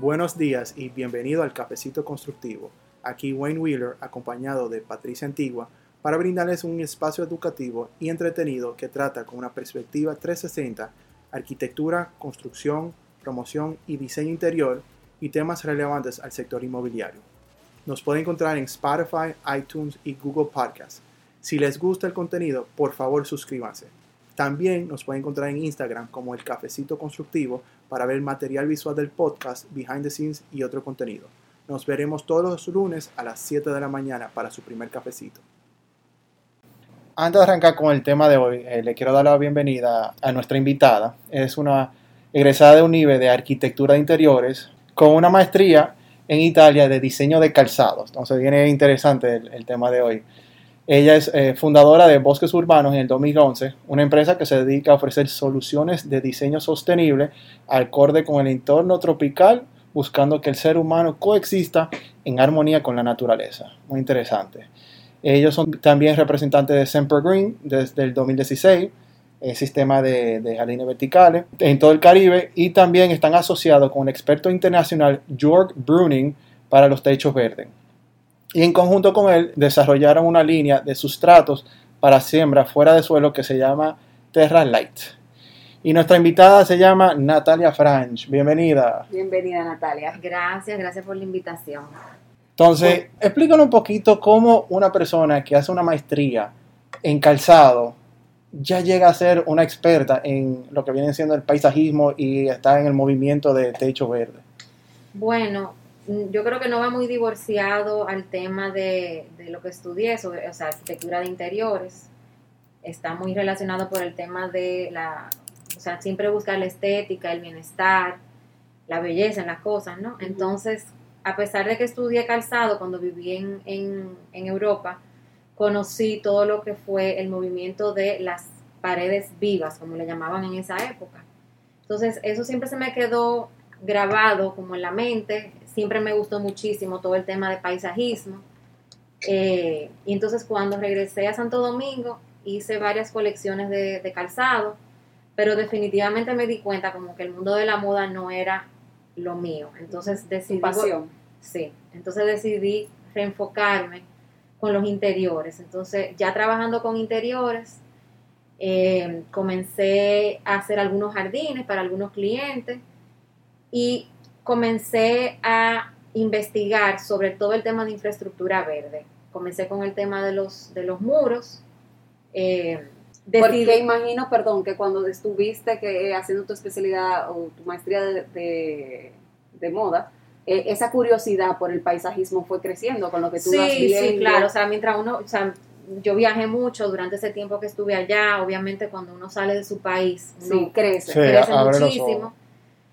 Buenos días y bienvenido al Cafecito Constructivo. Aquí Wayne Wheeler, acompañado de Patricia Antigua, para brindarles un espacio educativo y entretenido que trata con una perspectiva 360 arquitectura, construcción, promoción y diseño interior y temas relevantes al sector inmobiliario. Nos pueden encontrar en Spotify, iTunes y Google Podcasts. Si les gusta el contenido, por favor suscríbanse. También nos pueden encontrar en Instagram como el Cafecito Constructivo para ver material visual del podcast, behind the scenes y otro contenido. Nos veremos todos los lunes a las 7 de la mañana para su primer cafecito. Antes de arrancar con el tema de hoy, eh, le quiero dar la bienvenida a nuestra invitada. Es una egresada de UNIBE de Arquitectura de Interiores con una maestría en Italia de diseño de calzados. Entonces viene interesante el, tema de hoy. Ella es eh, fundadora de Bosques Urbanos en el 2011, una empresa que se dedica a ofrecer soluciones de diseño sostenible acorde con el entorno tropical, buscando que el ser humano coexista en armonía con la naturaleza. Muy interesante. Ellos son también representantes de Semper Green desde el 2016, el sistema de, de, jardines verticales en todo el Caribe y también están asociados con el experto internacional Georg Bruning para los techos verdes. Y en conjunto con él desarrollaron una línea de sustratos para siembra fuera de suelo que se llama Terra Light. Y nuestra invitada se llama Natalia Franch. Bienvenida. Bienvenida Natalia. Gracias, gracias por la invitación. Entonces, explícanos un poquito cómo una persona que hace una maestría en calzado ya llega a ser una experta en lo que viene siendo el paisajismo y está en el movimiento de techo verde. Bueno, yo creo que no va muy divorciado al tema de, lo que estudié, sobre, o sea, arquitectura de interiores. Está muy relacionado por el tema de la, o sea, siempre buscar la estética, el bienestar, la belleza en las cosas, ¿no? Entonces, a pesar de que estudié calzado cuando viví en, en, Europa, conocí todo lo que fue el movimiento de las paredes vivas, como le llamaban en esa época. Entonces, eso siempre se me quedó grabado como en la mente, siempre me gustó muchísimo todo el tema de paisajismo. Eh, y entonces cuando regresé a Santo Domingo, hice varias colecciones de, de calzado, pero definitivamente me di cuenta como que el mundo de la moda no era lo mío. Entonces decidí... Pasión. Sí, entonces decidí reenfocarme con los interiores. Entonces ya trabajando con interiores, eh, comencé a hacer algunos jardines para algunos clientes y comencé a investigar sobre todo el tema de infraestructura verde. Comencé con el tema de los, de los muros. Eh, Porque imagino, perdón, que cuando estuviste que, haciendo tu especialidad o tu maestría de, moda, eh, esa curiosidad por el paisajismo fue creciendo con lo que tú sí, vas viendo. Sí, claro, o sea, mientras uno, o sea, yo viajé mucho durante ese tiempo que estuve allá, obviamente cuando uno sale de su país, sí, crece, crece muchísimo.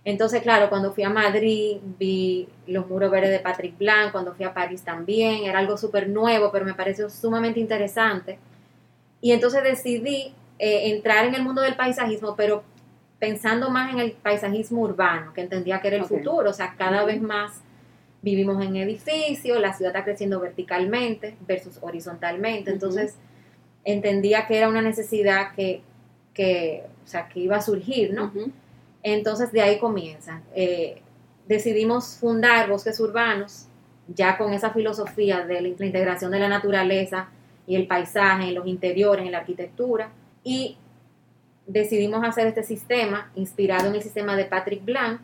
Entonces, claro, cuando fui a Madrid vi los muros verdes de Patrick Blanc, cuando fui a París también, era algo súper nuevo, pero me pareció sumamente interesante. Y entonces decidí eh, entrar en el mundo del paisajismo, pero pensando más en el paisajismo urbano, que entendía que era el futuro, o sea, cada vez más vivimos en edificios, la ciudad está creciendo verticalmente versus horizontalmente, entonces entendía que era una necesidad que, que, o sea, que iba a surgir, ¿no? Entonces de ahí comienza. Eh, decidimos fundar Bosques Urbanos, ya con esa filosofía de la integración de la naturaleza y el paisaje en los interiores, en la arquitectura, y decidimos hacer este sistema inspirado en el sistema de Patrick Blanc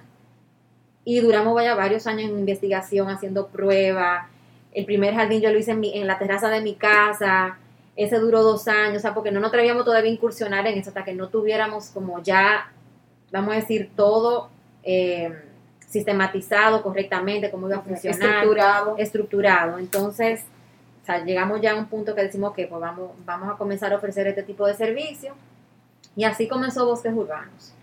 y duramos vaya varios años en investigación haciendo pruebas. El primer jardín yo lo hice en, la terraza de mi casa, ese duró dos años, o sea, porque no nos atrevíamos todavía a incursionar en eso hasta que no tuviéramos como ya, vamos a decir, todo eh, sistematizado correctamente, cómo iba a funcionar. Estructurado. Estructurado. Entonces, o sea, llegamos ya a un punto que decimos que pues vamos, vamos a comenzar a ofrecer este tipo de servicio y así comenzó Bosques Urbanos.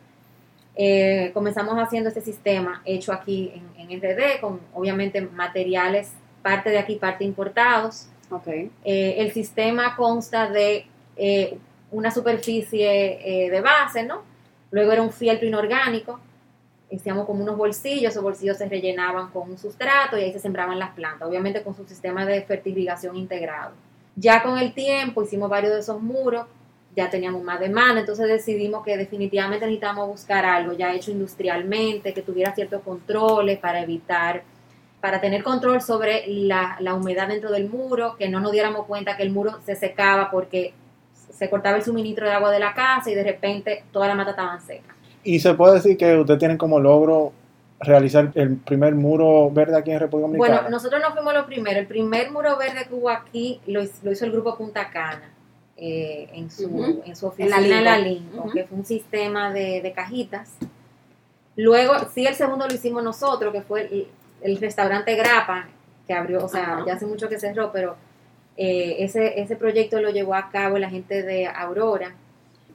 Eh, comenzamos haciendo este sistema hecho aquí en, en, RD, con obviamente materiales, parte de aquí, parte importados. Okay. Eh, el sistema consta de eh, una superficie de base, ¿no? Luego era un fieltro inorgánico, hacíamos como unos bolsillos, esos bolsillos se rellenaban con un sustrato y ahí se sembraban las plantas, obviamente con su sistema de fertilización integrado. Ya con el tiempo hicimos varios de esos muros ya teníamos más demanda, entonces decidimos que definitivamente necesitamos buscar algo ya hecho industrialmente, que tuviera ciertos controles para evitar, para tener control sobre la, la humedad dentro del muro, que no nos diéramos cuenta que el muro se secaba porque se cortaba el suministro de agua de la casa y de repente toda la mata estaba seca. Y se puede decir que usted tiene como logro realizar el primer muro verde aquí en República Dominicana. Bueno, nosotros no fuimos los primeros. El primer muro verde que hubo aquí lo, hizo el grupo Punta Cana. Eh, en, su, en su oficina en la Lincoln, que fue un sistema de, cajitas. Luego, sí, el segundo lo hicimos nosotros, que fue el, restaurante Grapa, que abrió, o sea, ya hace mucho que cerró, pero eh, ese, ese proyecto lo llevó a cabo la gente de Aurora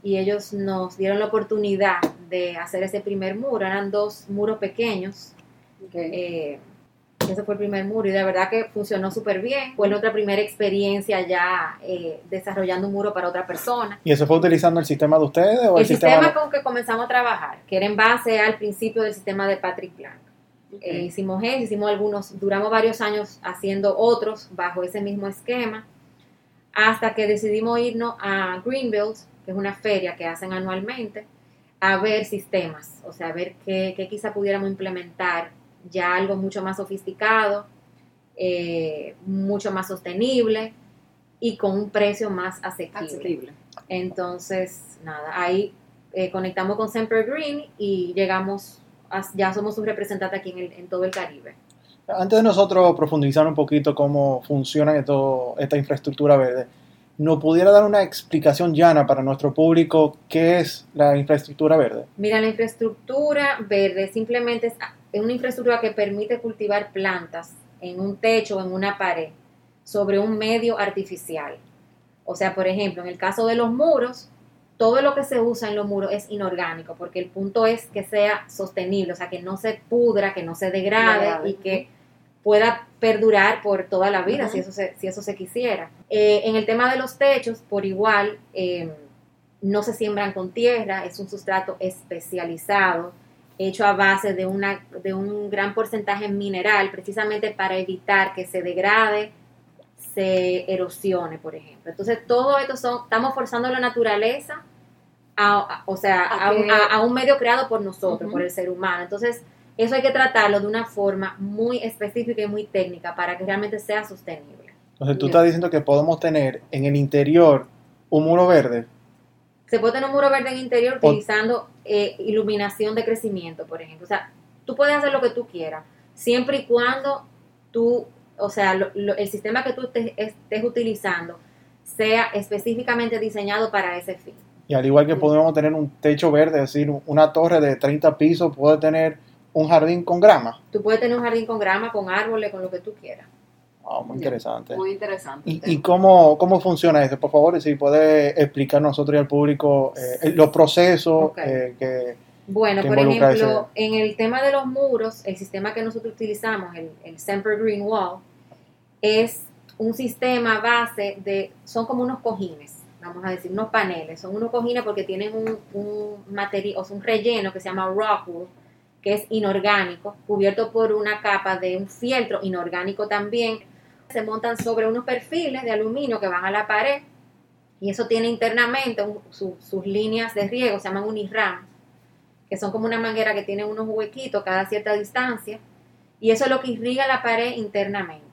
y ellos nos dieron la oportunidad de hacer ese primer muro. Eran dos muros pequeños. Eh, ese fue el primer muro y de verdad que funcionó súper bien. Fue nuestra primera experiencia ya eh, desarrollando un muro para otra persona. ¿Y eso fue utilizando el sistema de ustedes? O el, sistema, con que comenzamos a trabajar, que era en base al principio del sistema de Patrick Eh, hicimos eso, hicimos algunos, duramos varios años haciendo otros bajo ese mismo esquema, hasta que decidimos irnos a Greenville, que es una feria que hacen anualmente, a ver sistemas, o sea, a ver qué, qué quizá pudiéramos implementar ya algo mucho más sofisticado, eh, mucho más sostenible y con un precio más asequible. Entonces, nada, ahí eh, conectamos con Semper Green y llegamos, ya somos un representante aquí en, en, todo el Caribe. Antes de nosotros profundizar un poquito cómo funciona esto, esta infraestructura verde, ¿no pudiera dar una explicación llana para nuestro público qué es la infraestructura verde? Mira, la infraestructura verde simplemente es es una infraestructura que permite cultivar plantas en un techo o en una pared sobre un medio artificial. O sea, por ejemplo, en el caso de los muros, todo lo que se usa en los muros es inorgánico, porque el punto es que sea sostenible, o sea, que no se pudra, que no se degrade y que pueda perdurar por toda la vida, si, eso se, si eso se quisiera. Eh, en el tema de los techos, por igual, eh, no se siembran con tierra, es un sustrato especializado hecho a base de, una, de un gran porcentaje mineral, precisamente para evitar que se degrade, se erosione, por ejemplo. Entonces, todo esto son, estamos forzando la naturaleza, a, o sea, a, un medio creado por nosotros, por el ser humano. Entonces, eso hay que tratarlo de una forma muy específica y muy técnica para que realmente sea sostenible. Entonces, tú estás diciendo que podemos tener en el interior un muro verde se puede tener un muro verde en interior utilizando eh, iluminación de crecimiento, por ejemplo. O sea, tú puedes hacer lo que tú quieras, siempre y cuando tú, o sea, el sistema que tú estés utilizando sea específicamente diseñado para ese fin. Y al igual que podemos tener un techo verde, es decir, una torre de 30 pisos puede tener un jardín con grama. Tú puedes tener un jardín con grama, con árboles, con lo que tú quieras. Ah, muy interesante. Muy interesante. ¿Y, cómo, cómo funciona eso? Por favor, si puede explicar nosotros y al público eh, los procesos eh, que... Bueno, por ejemplo, en el tema de los muros, el sistema que nosotros utilizamos, el, el Semper Green Wall, es un sistema base de, son como unos cojines, vamos a decir, unos paneles, son unos cojines porque tienen un, un material, o sea, un relleno que se llama rockwool, que es inorgánico, cubierto por una capa de un fieltro inorgánico también, se montan sobre unos perfiles de aluminio que van a la pared y eso tiene internamente sus líneas de riego, se llaman unirram, que son como una manguera que tiene unos huequitos cada cierta distancia y eso es lo que irriga la pared internamente.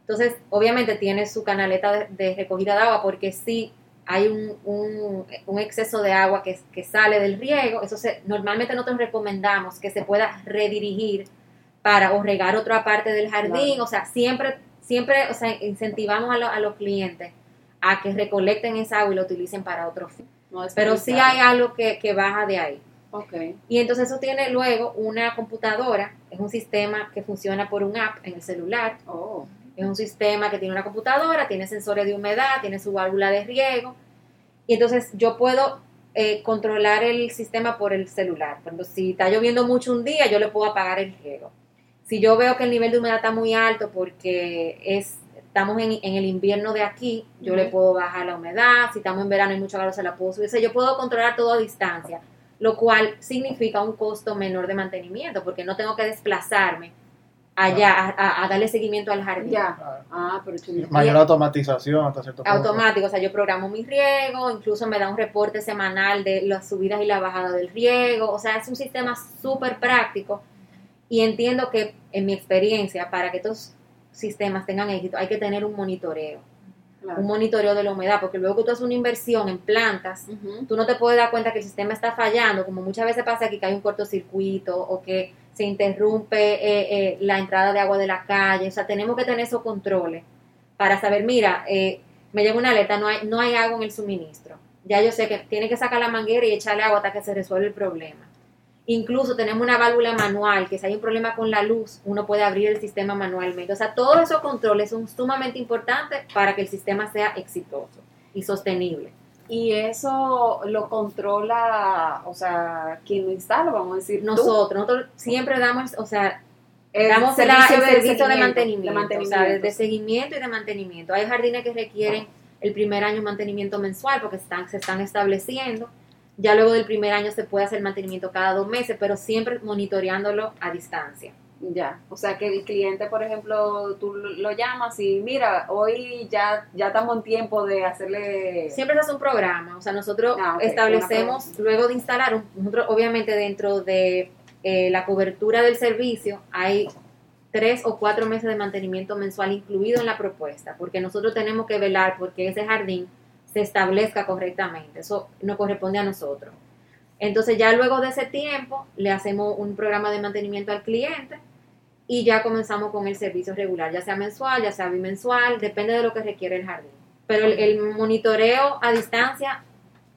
Entonces, obviamente tiene su canaleta de, recogida de agua porque si hay un, exceso de agua que, que, sale del riego, eso se, normalmente nosotros recomendamos que se pueda redirigir para o regar otra parte del jardín, o sea, siempre siempre, o sea, incentivamos a, los clientes a que recolecten esa agua y lo utilicen para otro fin. Pero sí hay algo que, baja de ahí. Okay. Y entonces eso tiene luego una computadora, es un sistema que funciona por un app en el celular. Oh. Es un sistema que tiene una computadora, tiene sensores de humedad, tiene su válvula de riego. Y entonces yo puedo eh, controlar el sistema por el celular. Cuando si está lloviendo mucho un día, yo le puedo apagar el riego. Si yo veo que el nivel de humedad está muy alto porque es, estamos en, el invierno de aquí, yo le puedo bajar la humedad. Si estamos en verano y mucho calor, se la puedo subir. O sea, yo puedo controlar todo a distancia, lo cual significa un costo menor de mantenimiento porque no tengo que desplazarme allá a, darle seguimiento al jardín. Ya. Ah, pero Mayor automatización hasta cierto punto. Automático, o sea, yo programo mi riego, incluso me da un reporte semanal de las subidas y la bajada del riego, o sea, es un sistema súper práctico y entiendo que en mi experiencia, para que estos sistemas tengan éxito, hay que tener un monitoreo. Un monitoreo de la humedad, porque luego que tú haces una inversión en plantas, tú no te puedes dar cuenta que el sistema está fallando, como muchas veces pasa aquí que hay un cortocircuito o que se interrumpe eh, eh, la entrada de agua de la calle. O sea, tenemos que tener esos controles para saber, mira, eh, me llega una alerta, no hay, no hay agua en el suministro. Ya yo sé que tiene que sacar la manguera y echarle agua hasta que se resuelve el problema. Incluso tenemos una válvula manual, que si hay un problema con la luz, uno puede abrir el sistema manualmente. O sea, todos esos controles son sumamente importantes para que el sistema sea exitoso y sostenible. Y eso lo controla, o sea, quien lo instala, vamos a decir. Nosotros, nosotros siempre damos, o sea, damos el servicio, de, mantenimiento, de seguimiento y de mantenimiento. Hay jardines que requieren el primer año mantenimiento mensual porque están, se están estableciendo. Ya luego del primer año se puede hacer mantenimiento cada dos meses, pero siempre monitoreándolo a distancia. Ya, o sea que el cliente, por ejemplo, tú lo llamas y mira, hoy ya, ya estamos en tiempo de hacerle... Siempre se hace un programa, o sea, nosotros ah, establecemos, luego de instalar, nosotros obviamente dentro de eh, la cobertura del servicio hay tres o cuatro meses de mantenimiento mensual incluido en la propuesta, porque nosotros tenemos que velar porque ese jardín se establezca correctamente, eso no corresponde a nosotros. Entonces ya luego de ese tiempo le hacemos un programa de mantenimiento al cliente y ya comenzamos con el servicio regular, ya sea mensual, ya sea bimensual, depende de lo que requiere el jardín. Pero el, monitoreo a distancia,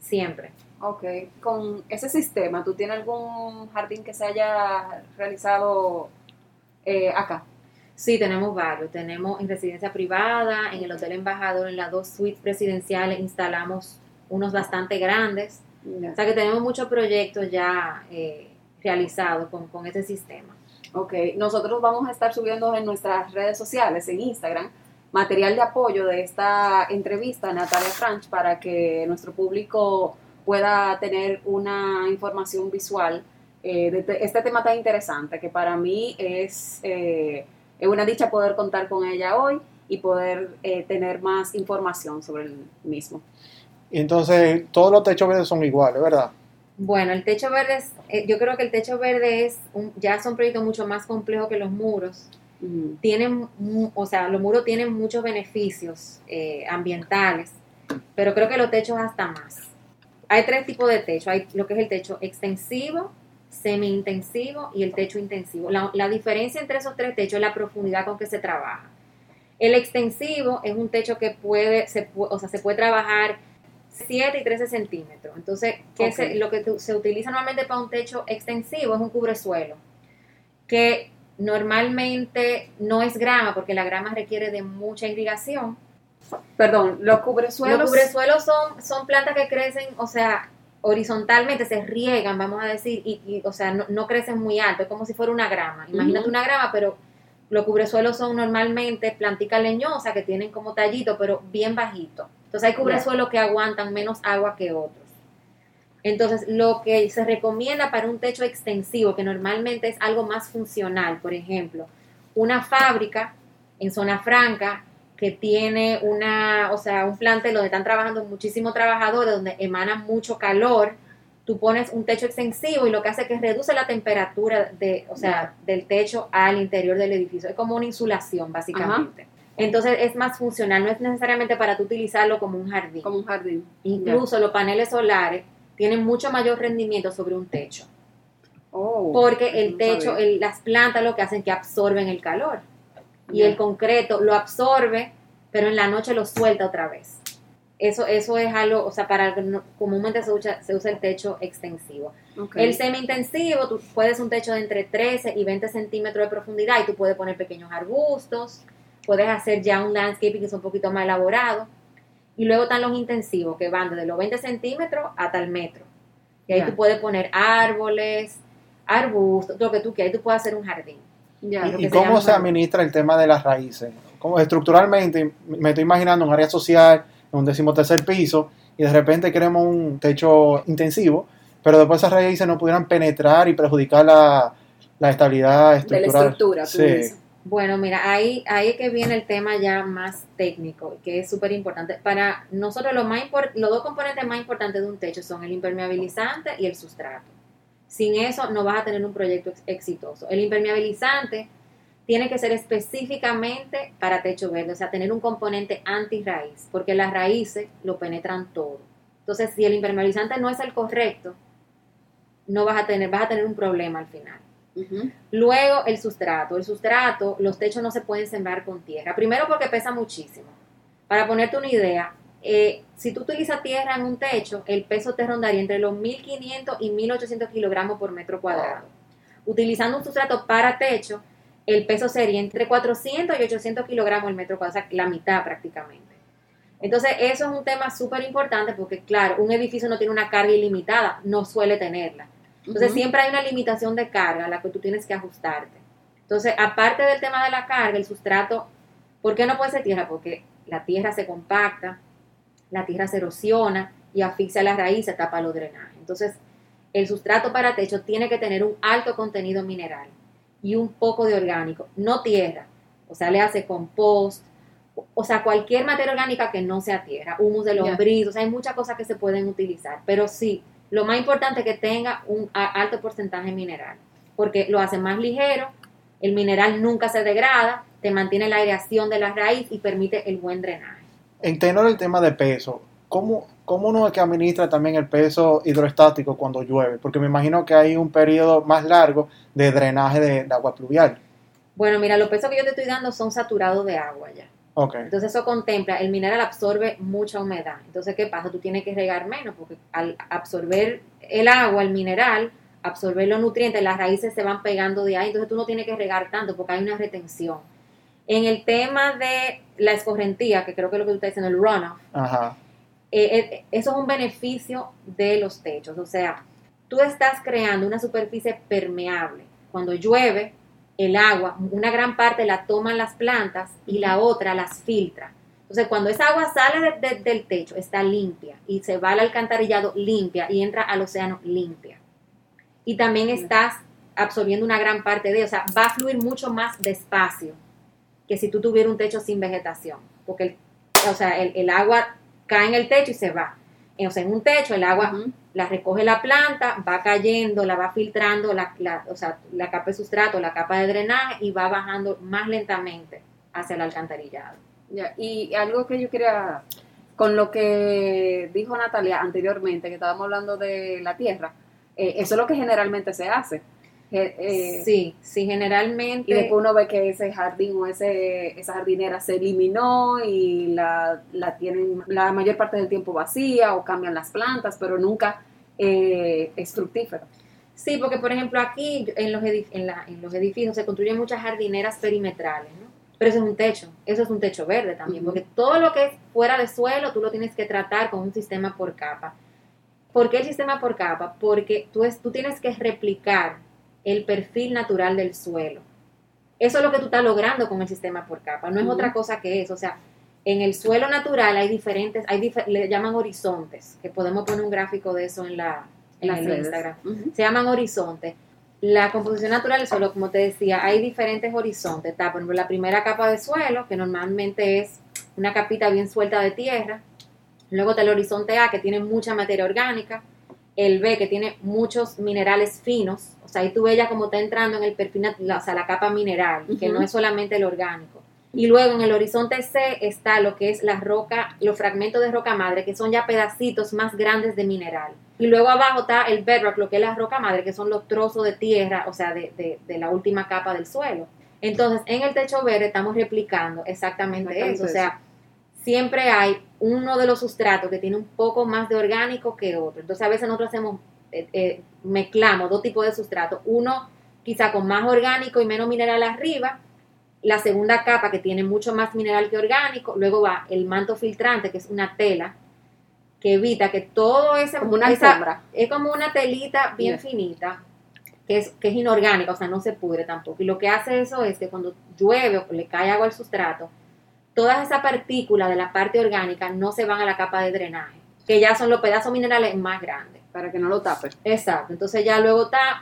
siempre. Ok, con ese sistema, ¿tú tienes algún jardín que se haya realizado eh, acá? Sí, tenemos varios. Tenemos en residencia privada, en el Hotel Embajador, en las dos suites presidenciales instalamos unos bastante grandes. O sea que tenemos muchos proyectos ya eh, realizados con, con ese sistema. Ok, nosotros vamos a estar subiendo en nuestras redes sociales, en Instagram, material de apoyo de esta entrevista a Natalia Franch para que nuestro público pueda tener una información visual eh, de este tema tan interesante que para mí es, eh, es, una dicha poder contar con ella hoy y poder eh, tener más información sobre el mismo. Entonces, todos los techos verdes son iguales, ¿verdad? Bueno, el techo verde es, eh, yo creo que el techo verde es, un, ya son proyectos mucho más complejos que los muros. Tienen, o sea, los muros tienen muchos beneficios eh, ambientales, pero creo que los techos hasta más. Hay tres tipos de techo. Hay lo que es el techo extensivo, semi-intensivo y el techo intensivo. La, la, diferencia entre esos tres techos es la profundidad con que se trabaja. El extensivo es un techo que puede, se, o sea, se puede trabajar 7 y 13 centímetros. Entonces, ¿qué lo que se utiliza normalmente para un techo extensivo es un cubresuelo, que normalmente no es grama, porque la grama requiere de mucha irrigación. Perdón, los cubresuelos. Los cubresuelos son, son plantas que crecen, o sea, horizontalmente, se riegan, vamos a decir, y, o sea, no, crecen muy alto, es como si fuera una grama. Imagínate una grama, pero los cubresuelos son normalmente plantica leñosa que tienen como tallito, pero bien bajito. Entonces hay cubresuelos que aguantan menos agua que otros. Entonces, lo que se recomienda para un techo extensivo, que normalmente es algo más funcional, por ejemplo, una fábrica en zona franca que tiene una, o sea, un plantel donde están trabajando muchísimos trabajadores, donde emana mucho calor, tú pones un techo extensivo y lo que hace es que reduce la temperatura de, o sea, del techo al interior del edificio. Es como una insulación, básicamente. Entonces es más funcional, no es necesariamente para tú utilizarlo como un jardín. Como un jardín. Incluso los paneles solares tienen mucho mayor rendimiento sobre un techo. Oh, porque el techo, las plantas lo que hacen es que absorben el calor. Y el concreto lo absorbe, pero en la noche lo suelta otra vez. Eso, eso es algo, o sea, para comúnmente se usa, se usa el techo extensivo. El semi-intensivo, tú puedes un techo de entre 13 y 20 centímetros de profundidad y tú puedes poner pequeños arbustos, puedes hacer ya un landscaping que es un poquito más elaborado. Y luego están los intensivos, que van desde los 20 centímetros hasta el metro. Y ahí tú puedes poner árboles, arbustos, lo que tú quieras, ahí tú puedes hacer un jardín. ¿Y, cómo se administra el tema de las raíces? Como estructuralmente, me estoy imaginando un área social, en un decimotercer piso, y de repente queremos un techo intensivo, pero después esas raíces no pudieran penetrar y perjudicar la, estabilidad estructural. De la estructura, sí. Bueno, mira, ahí, ahí es que viene el tema ya más técnico, que es súper importante. Para nosotros lo más los dos componentes más importantes de un techo son el impermeabilizante y el sustrato. Sin eso no vas a tener un proyecto exitoso. El impermeabilizante tiene que ser específicamente para techo verde, o sea, tener un componente anti-raíz, porque las raíces lo penetran todo. Entonces, si el impermeabilizante no es el correcto, no vas a tener, vas a tener un problema al final. Luego, el sustrato. El sustrato, los techos no se pueden sembrar con tierra. Primero porque pesa muchísimo. Para ponerte una idea, eh, si tú utilizas tierra en un techo, el peso te rondaría entre los 1500 y 1800 kilogramos por metro cuadrado. Utilizando un sustrato para techo, el peso sería entre 400 y 800 kilogramos el metro cuadrado, o sea, la mitad prácticamente. Entonces, eso es un tema súper importante porque, claro, un edificio no tiene una carga ilimitada, no suele tenerla. Entonces, siempre hay una limitación de carga a la que tú tienes que ajustarte. Entonces, aparte del tema de la carga, el sustrato, ¿por qué no puede ser tierra? Porque la tierra se compacta, la tierra se erosiona y asfixia las raíces, tapa los drenajes. Entonces, el sustrato para techo tiene que tener un alto contenido mineral y un poco de orgánico, no tierra. O sea, le hace compost, o sea, cualquier materia orgánica que no sea tierra, humus de lombriz, o sea, hay muchas cosas que se pueden utilizar, pero sí, lo más importante es que tenga un alto porcentaje mineral, porque lo hace más ligero, el mineral nunca se degrada, te mantiene la aireación de la raíz y permite el buen drenaje. En tenor el tema de peso, ¿cómo, ¿cómo uno es que administra también el peso hidroestático cuando llueve? Porque me imagino que hay un periodo más largo de drenaje de, agua pluvial. Bueno, mira, los pesos que yo te estoy dando son saturados de agua ya. Okay. Entonces eso contempla, el mineral absorbe mucha humedad. Entonces, ¿qué pasa? Tú tienes que regar menos porque al absorber el agua, el mineral, absorber los nutrientes, las raíces se van pegando de ahí, entonces tú no tienes que regar tanto porque hay una retención. En el tema de la escorrentía, que creo que es lo que tú estás diciendo, el runoff, Ajá. Eh, eh, eso es un beneficio de los techos. O sea, tú estás creando una superficie permeable. Cuando llueve, el agua, una gran parte la toman las plantas y la otra las filtra. Entonces, cuando esa agua sale del techo, está limpia y se va al alcantarillado limpia y entra al océano limpia. Y también estás absorbiendo una gran parte de, o sea, va a fluir mucho más despacio que si tú tuvieras un techo sin vegetación, porque, o sea, el agua cae en el techo y se va. Eh, o sea, en un techo el agua la recoge la planta, va cayendo, la va filtrando, la, o sea, la capa de sustrato, la capa de drenaje y va bajando más lentamente hacia el alcantarillado. Ya, y algo que yo quería, con lo que dijo Natalia anteriormente, que estábamos hablando de la tierra, eh, eso es lo que generalmente se hace. Eh, sí, sí, generalmente. Y después uno ve que ese jardín o ese, esa jardinera se eliminó y la, la tienen la mayor parte del tiempo vacía o cambian las plantas, pero nunca eh, es fructífero. Sí, porque por ejemplo aquí en los, en, la, en los edificios se construyen muchas jardineras perimetrales, ¿no? Pero eso es un techo, eso es un techo verde también, porque todo lo que es fuera de suelo tú lo tienes que tratar con un sistema por capa. ¿Por qué el sistema por capa? Porque tú, es, tú tienes que replicar el perfil natural del suelo. Eso es lo que tú estás logrando con el sistema por capa, no es otra cosa que eso. O sea, en el suelo natural hay diferentes, hay le llaman horizontes, que podemos poner un gráfico de eso en la en, Instagram. Se llaman horizontes. La composición natural del suelo, como te decía, hay diferentes horizontes. Está, por ejemplo, la primera capa de suelo, que normalmente es una capita bien suelta de tierra. Luego está el horizonte A, que tiene mucha materia orgánica. El B, que tiene muchos minerales finos. O sea, ahí tú ves ya como está entrando en el perfil, o sea, la capa mineral, que no es solamente el orgánico. Y luego en el horizonte C está lo que es la roca, los fragmentos de roca madre, que son ya pedacitos más grandes de mineral. Y luego abajo está el bedrock, lo que es la roca madre, que son los trozos de tierra, o sea, de, de, la última capa del suelo. Entonces, en el techo verde estamos replicando exactamente, eso. O sea, siempre hay uno de los sustratos que tiene un poco más de orgánico que otro. Entonces, a veces nosotros hacemos eh, eh, mezclamos dos tipos de sustrato, uno quizá con más orgánico y menos mineral arriba, la segunda capa que tiene mucho más mineral que orgánico, luego va el manto filtrante, que es una tela que evita que todo ese como una esa, es como una telita bien finita que es, que es inorgánica, o sea, no se pudre tampoco. Y lo que hace eso es que cuando llueve o le cae agua al sustrato, todas esas partículas de la parte orgánica no se van a la capa de drenaje, que ya son los pedazos minerales más grandes. Para que no lo tape. Exacto. Entonces ya luego está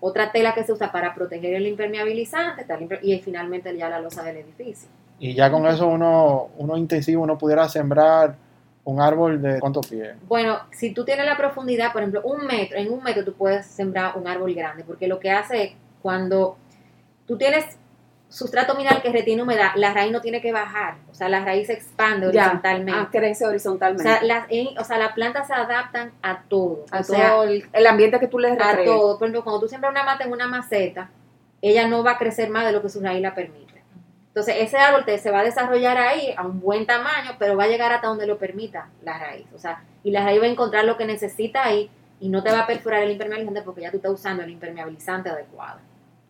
otra tela que se usa para proteger el impermeabilizante y finalmente ya la losa del edificio. Y ya con eso uno, uno intensivo, uno pudiera sembrar un árbol de cuántos pies. Bueno, si tú tienes la profundidad, por ejemplo, un metro, en un metro tú puedes sembrar un árbol grande, porque lo que hace es cuando tú tienes sustrato mineral que retiene humedad, la raíz no tiene que bajar, o sea, la raíz se expande horizontalmente. Ah, crece horizontalmente. O sea, las, o sea, las plantas se adaptan a todo. A todo el, ambiente que tú les A todo. Por ejemplo, cuando tú siembras una mata en una maceta, ella no va a crecer más de lo que su raíz la permite. Entonces, ese árbol te, se va a desarrollar ahí a un buen tamaño, pero va a llegar hasta donde lo permita la raíz. O sea, y la raíz va a encontrar lo que necesita ahí y no te va a perforar el impermeabilizante porque ya tú estás usando el impermeabilizante adecuado.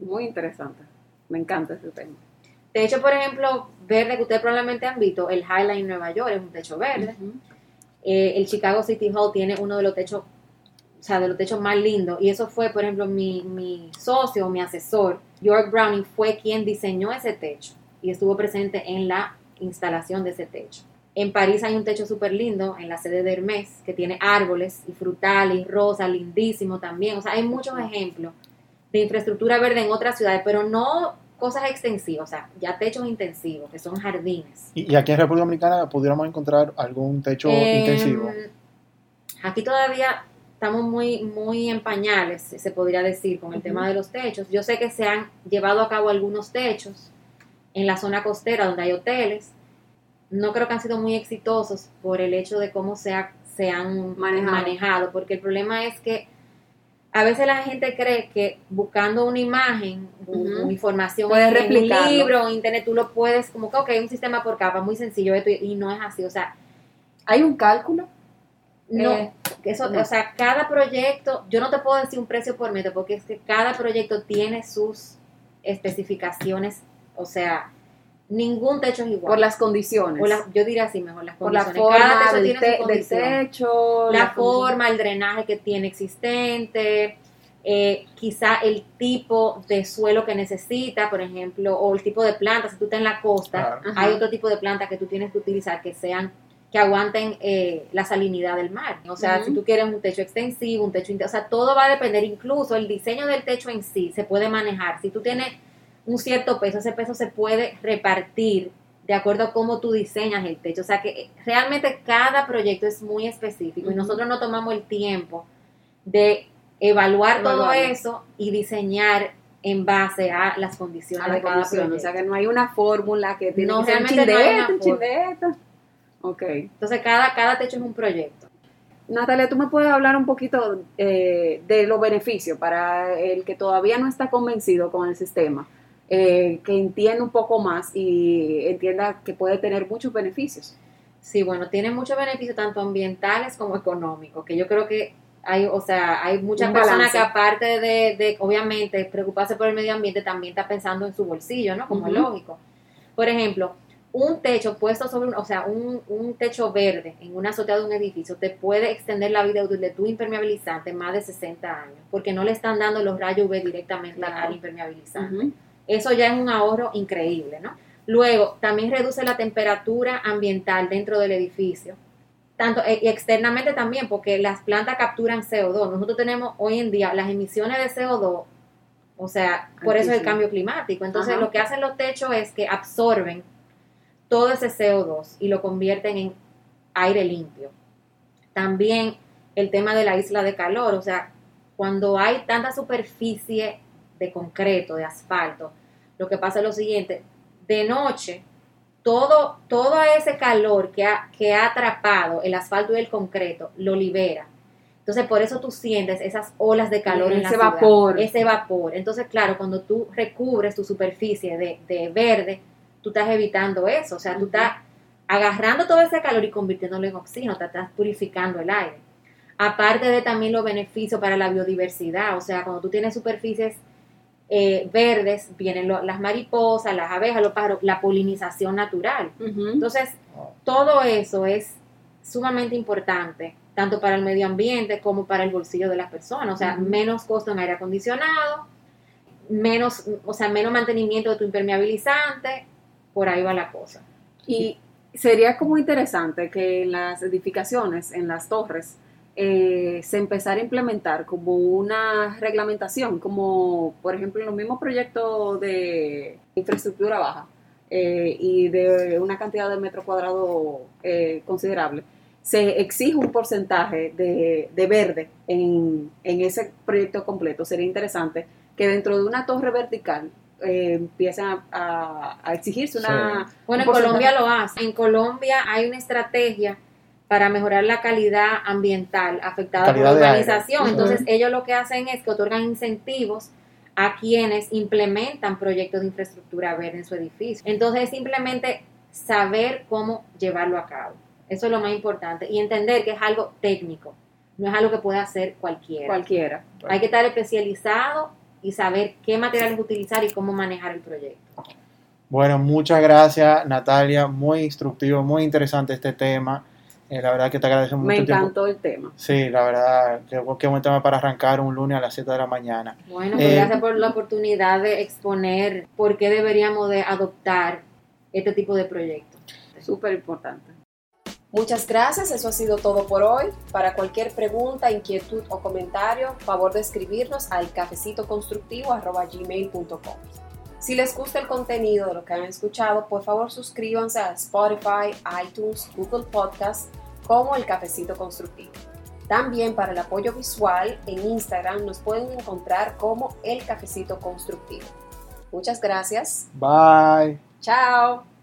Muy interesante. Me encanta ese tema. De hecho, por ejemplo, verde que ustedes probablemente han visto, el Highline Nueva York es un techo verde. Eh, el Chicago City Hall tiene uno de los techos, o sea, de los techos más lindos. Y eso fue, por ejemplo, mi, mi socio, mi asesor, York Browning, fue quien diseñó ese techo y estuvo presente en la instalación de ese techo. En París hay un techo súper lindo, en la sede de Hermes, que tiene árboles y frutales y rosas, lindísimo también. O sea, hay muchos ejemplos de infraestructura verde en otras ciudades, pero no cosas extensivas, o sea, ya techos intensivos, que son jardines. ¿Y, aquí en República Dominicana pudiéramos encontrar algún techo em, intensivo? Aquí todavía estamos muy, muy en pañales, se podría decir, con el tema de los techos. Yo sé que se han llevado a cabo algunos techos en la zona costera donde hay hoteles. No creo que han sido muy exitosos por el hecho de cómo se, se han manejado, porque el problema es que a veces la gente cree que buscando una imagen, una información puedes en un libro, internet, tú lo puedes, como que, ok, un sistema por capa, muy sencillo, y no es así, o sea... ¿Hay un cálculo? No, eh, eso, o sea, cada proyecto, yo no te puedo decir un precio por metro, porque es que cada proyecto tiene sus especificaciones, o sea, ningún techo es igual. Por las condiciones. yo diría así mejor, las condiciones. Por la forma Cada techo del, techo. La, forma, el drenaje que tiene existente, eh, quizá el tipo de suelo que necesita, por ejemplo, o el tipo de planta. Si tú estás en la costa, hay otro tipo de planta que tú tienes que utilizar que sean que aguanten eh, la salinidad del mar. O sea, si tú quieres un techo extensivo, un techo... O sea, todo va a depender, incluso el diseño del techo en sí se puede manejar. Si tú tienes un cierto peso, ese peso se puede repartir de acuerdo a cómo tú diseñas el techo. O sea que realmente cada proyecto es muy específico y nosotros no tomamos el tiempo de evaluar todo eso y diseñar en base a las condiciones de cada proyecto. O sea que no hay una fórmula que tiene no, que ser Ok. Entonces cada, cada techo es un proyecto. Natalia, ¿tú me puedes hablar un poquito eh, de los beneficios para el que todavía no está convencido con el sistema? Eh, que entienda un poco más y entienda que puede tener muchos beneficios. Sí, bueno, tiene muchos beneficios tanto ambientales como económicos, que yo creo que hay, o sea, hay muchas personas que aparte de, obviamente, preocuparse por el medio ambiente, también está pensando en su bolsillo, ¿no? Como es lógico. Por ejemplo, un techo puesto sobre un, o sea, un, un, techo verde en una azotea de un edificio te puede extender la vida útil de tu impermeabilizante más de 60 años, porque no le están dando los rayos UV directamente al impermeabilizante. Eso ya es un ahorro increíble, ¿no? Luego, también reduce la temperatura ambiental dentro del edificio. Tanto eh, y externamente también, porque las plantas capturan CO2. Nosotros tenemos hoy en día las emisiones de CO2, o sea, por eso es el cambio climático. Entonces, lo que hacen los techos es que absorben todo ese CO2 y lo convierten en aire limpio. También el tema de la isla de calor, o sea, cuando hay tanta superficie de concreto, de asfalto, lo que pasa es lo siguiente, de noche, todo, todo ese calor que ha, que ha atrapado el asfalto y el concreto lo libera. Entonces, por eso tú sientes esas olas de calor en ese vapor. Ese vapor. Entonces, claro, cuando tú recubres tu superficie de, verde, tú estás evitando eso. O sea, tú estás agarrando todo ese calor y convirtiéndolo en oxígeno, te estás purificando el aire. Aparte de también los beneficios para la biodiversidad. O sea, cuando tú tienes superficies eh, verdes, vienen las mariposas, las abejas, los pájaros, la polinización natural. Entonces, todo eso es sumamente importante, tanto para el medio ambiente como para el bolsillo de las personas. O sea, menos costo en aire acondicionado, menos, o sea, menos mantenimiento de tu impermeabilizante, por ahí va la cosa. Y sería como interesante que en las edificaciones, en las torres, eh, se empezara a implementar como una reglamentación, como por ejemplo en los mismos proyectos de infraestructura baja eh, y de una cantidad de metro cuadrado eh, considerable, se exige un porcentaje de, verde en, ese proyecto completo. Sería interesante que dentro de una torre vertical eh, empiecen a, exigirse una... Bueno, en Colombia lo hace. En Colombia hay una estrategia para mejorar la calidad ambiental afectada por la urbanización. Entonces, ellos lo que hacen es que otorgan incentivos a quienes implementan proyectos de infraestructura verde en su edificio. Entonces, simplemente saber cómo llevarlo a cabo. Eso es lo más importante. Y entender que es algo técnico, no es algo que pueda hacer cualquiera. Cualquiera. Hay que estar especializado y saber qué materiales utilizar y cómo manejar el proyecto. Bueno, muchas gracias Natalia, muy instructivo, muy interesante este tema. Eh, la verdad que te agradecemos mucho. Me encantó el tema. Sí, la verdad, que qué buen tema para arrancar un lunes a las 7 de la mañana. Bueno, pues gracias por la oportunidad de exponer por qué deberíamos de adoptar este tipo de proyectos. Súper importante. Muchas gracias, eso ha sido todo por hoy. Para cualquier pregunta, inquietud o comentario, favor de escribirnos al cafecitoconstructivo.gmail.com. Si les gusta el contenido de lo que han escuchado, por favor suscríbanse a Spotify, iTunes, Google Podcast como El Cafecito Constructivo. También para el apoyo visual en Instagram nos pueden encontrar como El Cafecito Constructivo. Muchas gracias. Bye. Chao.